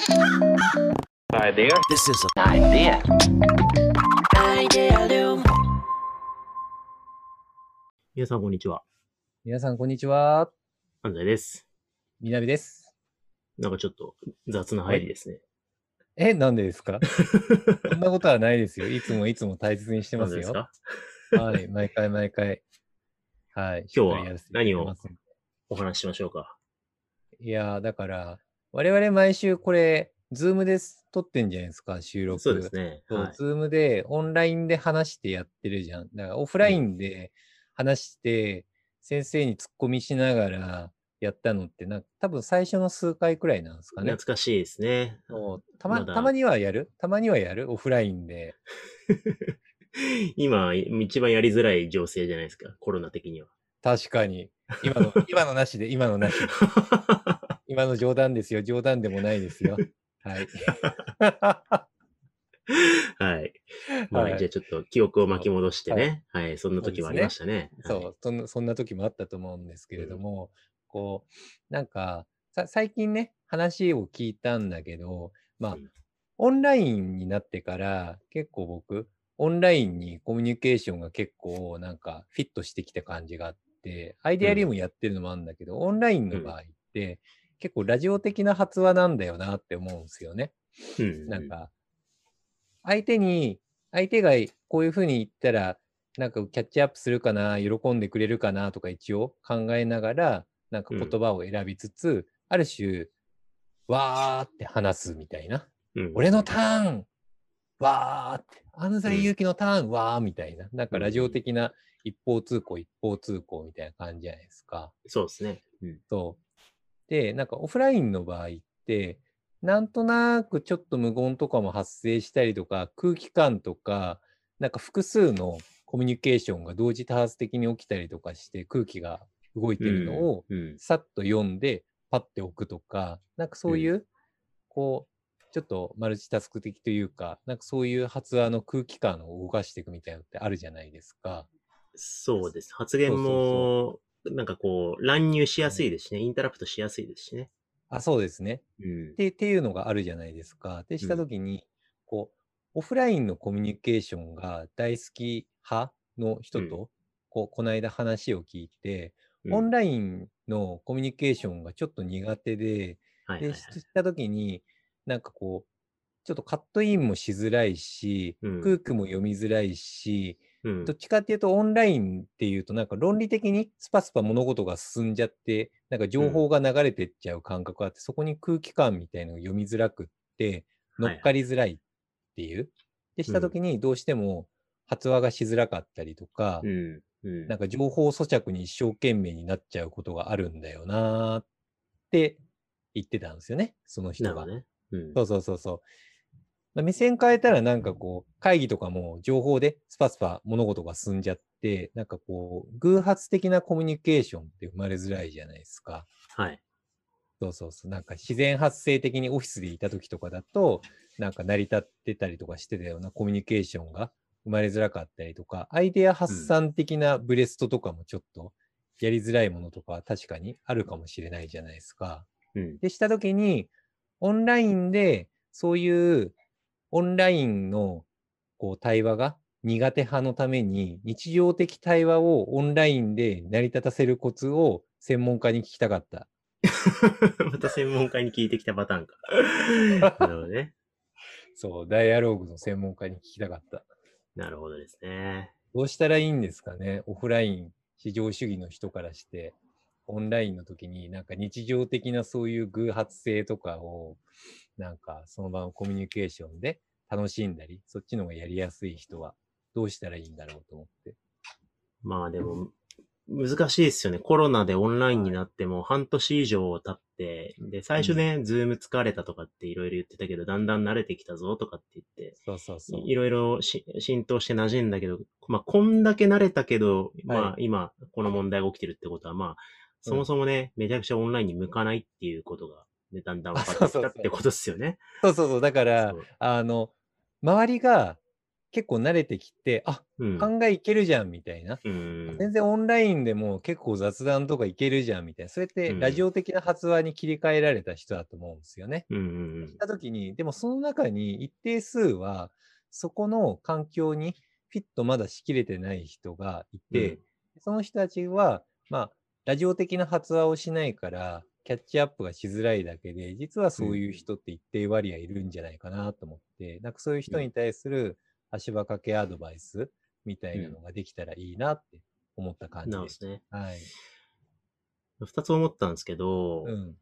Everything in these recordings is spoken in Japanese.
Idea. This is an idea. Idealum. 皆さん、こんにちは。皆さん、こんにちは。安西です。みなみです。なんかちょっと雑な入りですね。え、なんでですか？そんなことはないですよ。いつもいつも大切にしてますよ。なんでですか？はい、毎回毎回。はい。今日はしっかりやらせていただきますお話ししましょうか？いやー、だから、我々毎週これ、ズームです。撮ってんじゃないですか、収録。そうですね。はい。ズームでオンラインで話してやってるじゃん。だからオフラインで話して、先生に突っ込みしながらやったのってな、多分最初の数回くらいなんですかね懐。かしいですね。たまたまにはやる？たまにはやる？オフラインで。今、一番やりづらい情勢じゃないですか？コロナ的には。確かに。今の、今のなしで、今のなし。今の冗談ですよ。冗談でもないですよ。はい。はい。まあ、はいじゃあちょっと記憶を巻き戻してね。はい。そんな時もありましたね。はいそう、そんな、そんな時もあったと思うんですけれども、こう、なんか、さ最近ね、話を聞いたんだけど、まあうん、オンラインになってから、結構僕、オンラインにコミュニケーションが結構なんかフィットしてきた感じがあって、アイデアリウムやってるのもあるんだけど、オンラインの場合って、結構ラジオ的な発話なんだよなって思うんですよね。うん。なんか、相手に、相手がこういうふうに言ったら、なんかキャッチアップするかな、喜んでくれるかなとか一応考えながら、なんか言葉を選びつつ、ある種、わーって話すみたいな。うん、俺のターンわーって。安西祐樹のターンわーみたいな。なんかラジオ的な一方通行一方通行みたいな感じじゃないですか。そうですね。うん。そう。で、なんかオフラインの場合って、なんとなくちょっと無言とかも発生したりとか、空気感とか、なんか複数のコミュニケーションが同時多発的に起きたりとかして、空気が動いてるのをうん。さっと読んで、パッて置くとか、なんかそういう、こう、ちょっとマルチタスク的というか、なんかそういう発話の空気感を動かしていくみたいなのってあるじゃないですか。そうです。発言も、なんかこう、乱入しやすいですしね。インタラプトしやすいですしね。あ、そうですね。うんっ。てっていうのがあるじゃないですか。で、したうんときに、こう、オフラインのコミュニケーションが大好き派の人と、うこう、この間話を聞いて、うんオンラインのコミュニケーションがちょっと苦手で、で、ししたときに、なんかこう、ちょっとカットインもしづらいし、うん空気も読みづらいし、うんどっちかっていうとオンラインっていうとなんか論理的にスパスパ物事が進んじゃって、なんか情報が流れてっちゃう感覚があって、そこに空気感みたいのが読みづらくって、乗っかりづらいっていう。で、したときにどうしても発話がしづらかったりとか、うん。うん。なんか情報咀嚼に一生懸命になっちゃうことがあるんだよなーって言ってたんですよね、そのな人が。ね。うん。そうそうそうそう。まあ目線変えたらなんかこう、会議とかも情報でスパスパ物事が進んじゃって、なんかこう、偶発的なコミュニケーションって生まれづらいじゃないですか。はい。そうそうそう。なんか自然発生的にオフィスでいた時とかだと、なんか成り立ってたりとかしてたようなコミュニケーションが生まれづらかったりとか、アイデア発散的なブレストとかもちょっとやりづらいものとかは確かにあるかもしれないじゃないですか。うん。でしたときに、オンラインで、そういうオンラインのこう対話が苦手派のために、日常的対話をオンラインで成り立たせるコツを専門家に聞きたかった。また専門家に聞いてきたパターンか。なるほどね。そう、ダイアローグの専門家に聞きたかった。なるほどですね。どうしたらいいんですかね？オフライン市場主義の人からして、オンラインの時になんか日常的なそういう偶発性とかを、なんかその場のコミュニケーションで楽しんだり、そっちの方がやりやすい人はどうしたらいいんだろうと思って。まあでも、難しいですよね。コロナでオンラインになっても半年以上経って、で、最初ね、ズーム疲れたとかっていろいろ言ってたけど、だんだん慣れてきたぞとかって言って、そうそうそう。いろいろし浸透して馴染んだけど、まあ、こんだけ慣れたけど、まあは、今、この問題が起きてるってことは、まあ、そもそもね、めちゃくちゃオンラインに向かないっていうことが、ね、だんだん分かってきたってことですよね。そうそうそう。だからあの、周りが結構慣れてきて、あ、うん。考えいけるじゃんみたいな。うん。全然オンラインでも結構雑談とかいけるじゃんみたいな。それってうんラジオ的な発話に切り替えられた人だと思うんですよね。うんうんしたときに、でもその中に一定数は、そこの環境にフィットまだしきれてない人がいて、その人たちは、まあ、ラジオ的な発話をしないから、キャッチアップがしづらいだけで、実はそういう人って一定割合いるんじゃないかなと思って、なんかそういう人に対する足場掛けアドバイスみたいなのができたらいいなって思った感うん。じで。すすね。はい。二つ思ったんですけど、うん。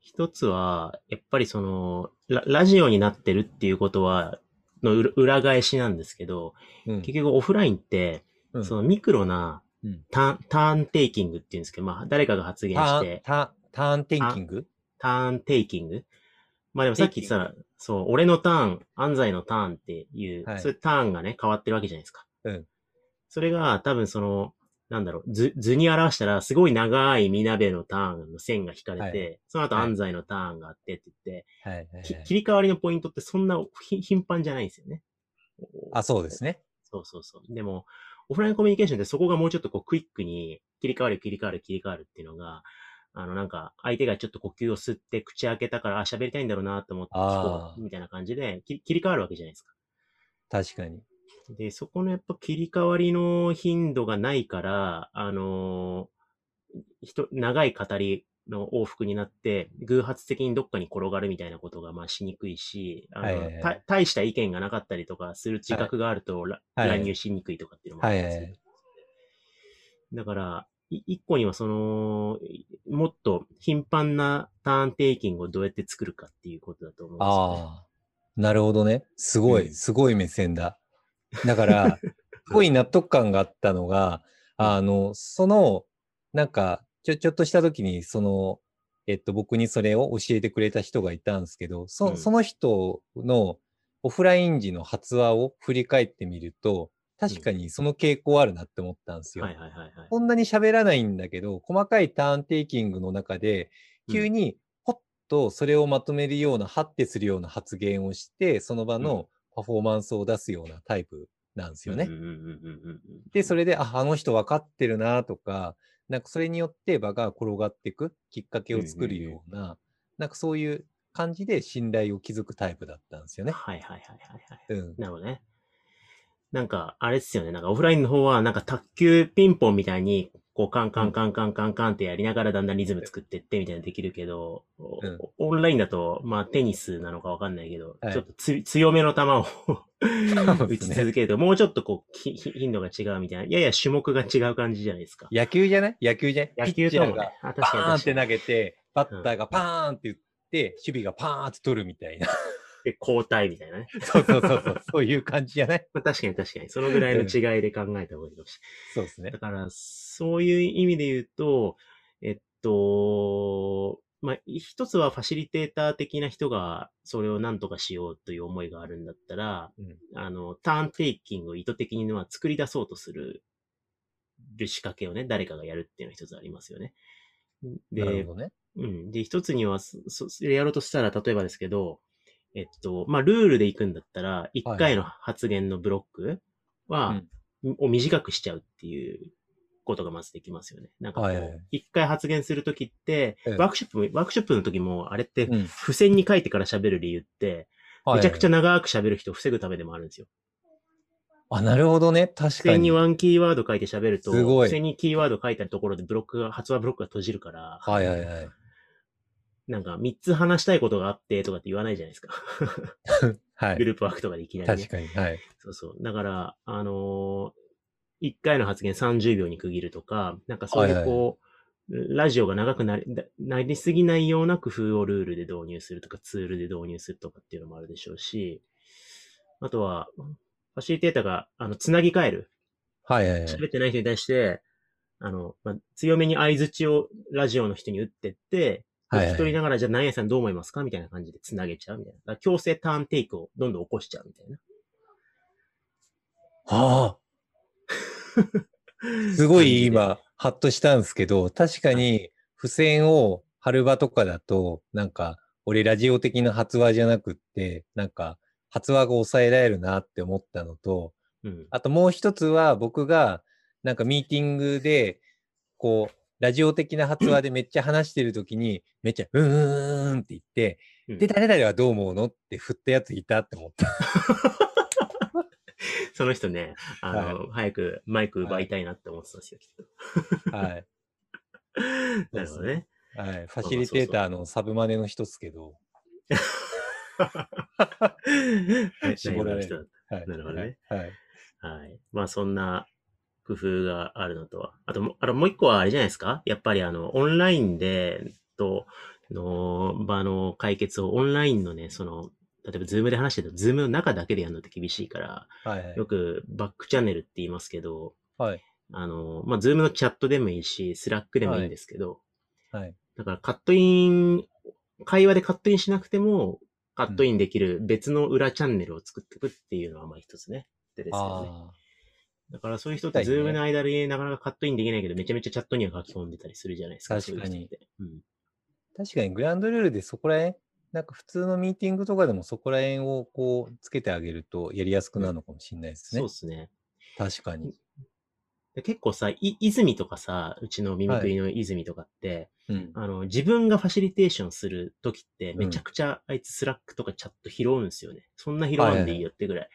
一つは、やっぱりそのラ、ラジオになってるっていうことは、の裏裏返しなんですけど、うん。結局オフラインって、うんそのミクロなうんターン、ターンテイキングっていうんですけど、まあ、誰かが発言ターンして、タターンテンキングターンテイキングまあでもさっき言ってたら、そう、俺のターン、安西のターンっていう、はいそういうターンがね、変わってるわけじゃないですか。うん。それが多分その、なんだろう、図、図に表したら、すごい長いみなべのターンの線が引かれて、はいその後はい安西のターンがあってって言って、はいはい、切り替わりのポイントってそんなひ頻繁じゃないんですよね。あ、そうですね。そうそうそう。でも、オフラインコミュニケーションってそこがもうちょっとこうクイックに切り替わる切り替わる切り替わるっていうのが、あのなんか相手がちょっと呼吸を吸って口開けたから、あ、喋りたいんだろうなと思って聞こうみたいな感じで切り替わるわけじゃないですか。確かに。で、そこのやっぱ切り替わりの頻度がないから、あのー人、長い語りの往復になって、偶発的にどっかに転がるみたいなことがまあしにくいし、あの、はいはいはいた大した意見がなかったりとかする自覚があると、らはい乱入しにくいとかっていうのもあるんですよ。はいはいだから、い一個にはその、もっと頻繁なターンテイキングをどうやって作るかっていうことだと思うんですよね。ああ、なるほどね。すごい、うんすごい目線だ。だから、すごい納得感があったのが、あの、その、なんか、ちょ、ちょっとした時に、その、えっと、僕にそれを教えてくれた人がいたんですけど、そ,、うんその人のオフライン時の発話を振り返ってみると、確かにその傾向あるなって思ったんですよ。はいはいはいはい。そんなに喋らないんだけど、細かいターンテイキングの中で、急にポッとそれをまとめるような、ハッてするような発言をして、その場のパフォーマンスを出すようなタイプなんですよね。うんうんうんうんうんうんで、それで、あ、あの人分かってるなとか、なんかそれによって場が転がっていくきっかけを作るような、なんかそういう感じで信頼を築くタイプだったんですよね。はいはいはいはいはい。うん。なるほどね。なんか、あれですよね。なんかオフラインの方は、なんか卓球ピンポンみたいに、こうカンカンカンカンカンカンってやりながらだんだんリズム作ってってみたいなのできるけど、おうんオンラインだと、まあテニスなのかわかんないけど、はいちょっとつ強めの球を 打ち続けると、もうちょっとこう、頻度が違うみたいな、やや種目が違う感じじゃないですか。野球じゃない？野球じゃない？野球ピッチャーがともね、あ、確バかにーンって投。げて、バッターがパーンって言って、守備がパーンって取るみたいな。で、交代みたいなね。そうそうそうそう、そういう感じじゃない？まあ確かに確かに。そのぐらいの違いで考えた方がいいかもしれない。そうですねだ。から、そういう意味で言うと、えっと、まあ、一つはファシリテーター的な人がそれを何とかしようという思いがあるんだったら、うんあの、ターンテイキングを意図的には作り出そうとする、る仕掛けをね、誰かがやるっていうのが一つありますよね。でなるほ、どね。うん。で、一つには、そ、そやろうとしたら、例えばですけど、えっと、まあ、ルールで行くんだったら、一回の発言のブロックは、を短くしちゃうっていうことがまずできますよね。なんかこう、一回発言するときって、ええワークショップも、ワークショップの時も、あれって、うん。付箋に書いてから喋る理由って、めちゃくちゃゃ。長く喋る人を防ぐためでもあるんですよ。あ、なるほどね。確付かに。箋にワンキーワード書いて喋ると、すごい付箋にキーワード書いたところでブロックが、発話ブロックが閉じるから、はいはいはい。なんか三つ話したいことがあってとかって言わないじゃないですか。はい。グループワークとかでいきなり、ね。確かに。はい。そうそう。だから、あのー、1回の発言30秒に区切るとか、なんかそういはいはいうこう、ラジオが長くなり、だなりすぎないような工夫をルールで導入するとか、ツールで導入するとかっていうのもあるでしょうし、あとは、ファシリテーターが、あの、つなぎ替える。はいはいはい。喋ってない人に対して、あの、まあ、強めに相槌をラジオの人に打ってって、はいはい聞き取りながら、じゃあ何やさんどう思いますかみたいな感じでつなげちゃうみたいな。強制ターンテイクをどんどん起こしちゃうみたいな。はあ。すごい今、ハッとしたんですけど、確かに付箋を貼る場とかだと、なんか、俺ラジオ的な発話じゃなくって、なんか、発話が抑えられるなって思ったのと、うん。あともう一つは僕がなんかミーティングで、こう、ラジオ的な発話でめっちゃ話してるときに、めっちゃ、うーんって言って、うんで、誰々はどう思うのって振ったやついたって思った。その人ね、あの、早くマイク奪いたいなって思ってたんですよ、き っはい。と。なるほどね。はい。ファシリテーターのサブマネの一つけど。ね絞られるはい。なるほどね。はい。はい。はい。まあそんな工夫があるのとは。あとも、あともう一個はあれじゃないですか？やっぱりあの、オンラインで、と、の場の解決をオンラインのね、その、例えばズームで話してると、ズームの中だけでやるのって厳しいから、はい。よくバックチャンネルって言いますけど、はい。あの、まあ、ズームのチャットでもいいし、スラックでもいいんですけど、はい。だからカットイン、会話でカットインしなくても、カットインできる別の裏チャンネルを作っていくっていうのはまあ一つね。でですよね。あだからそういう人ってズームの間でなかなかカットインできないけど、めちゃめちゃチャットには書き込んでたりするじゃないですか。確かにそうん。あ。確かにグランドルールでそこら辺、なんか普通のミーティングとかでもそこら辺をこうつけてあげるとやりやすくなるのかもしれないですね。そうですね。確かに。で結構さ、い、泉とかさ、うちのミミグリの泉とかって、うん。あの、自分がファシリテーションするときって、めちゃくちゃあいつスラックとかチャット拾うんですよね。そんな拾わんでいいよってぐらい。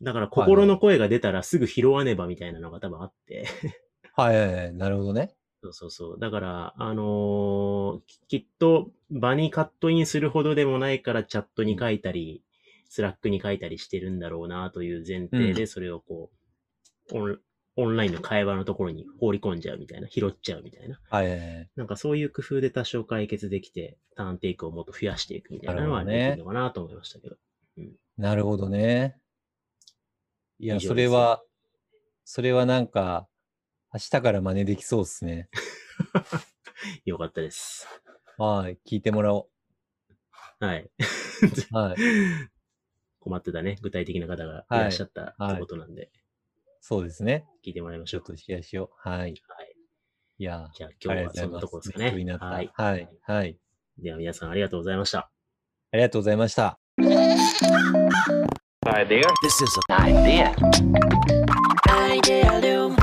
だから心の声が出たらすぐ拾わねばみたいなのが多分あって。はいはいはい。なるほどね。そうそうそう。だから、あのーききっと場にカットインするほどでもないからチャットに書いたり、スラックに書いたりしてるんだろうなという前提で、それをこう、オンオンラインの会話のところに放り込んじゃうみたいな、拾っちゃうみたいな。はいはいはい。なんかそういう工夫で多少解決できて、ターンテイクをもっと増やしていくみたいなのはできるのかなと思いましたけど。なるほどね。いや、以上ですそれは、それはなんか、明日から真似できそうですね。よかったです。はい。聞いてもらおはい。う。はい。困ってたね、具体的な方がいらっしゃったはいってことなんで、そうですね。聞いてもらいましょう。ちょっとシェアしよう。はい。はい。いや、じゃあありが今日はそんなところですかね。勉強になった。はい。はい。はい。では皆さんありがとうございました。ありがとうございました。This is an idea. Idea Loom.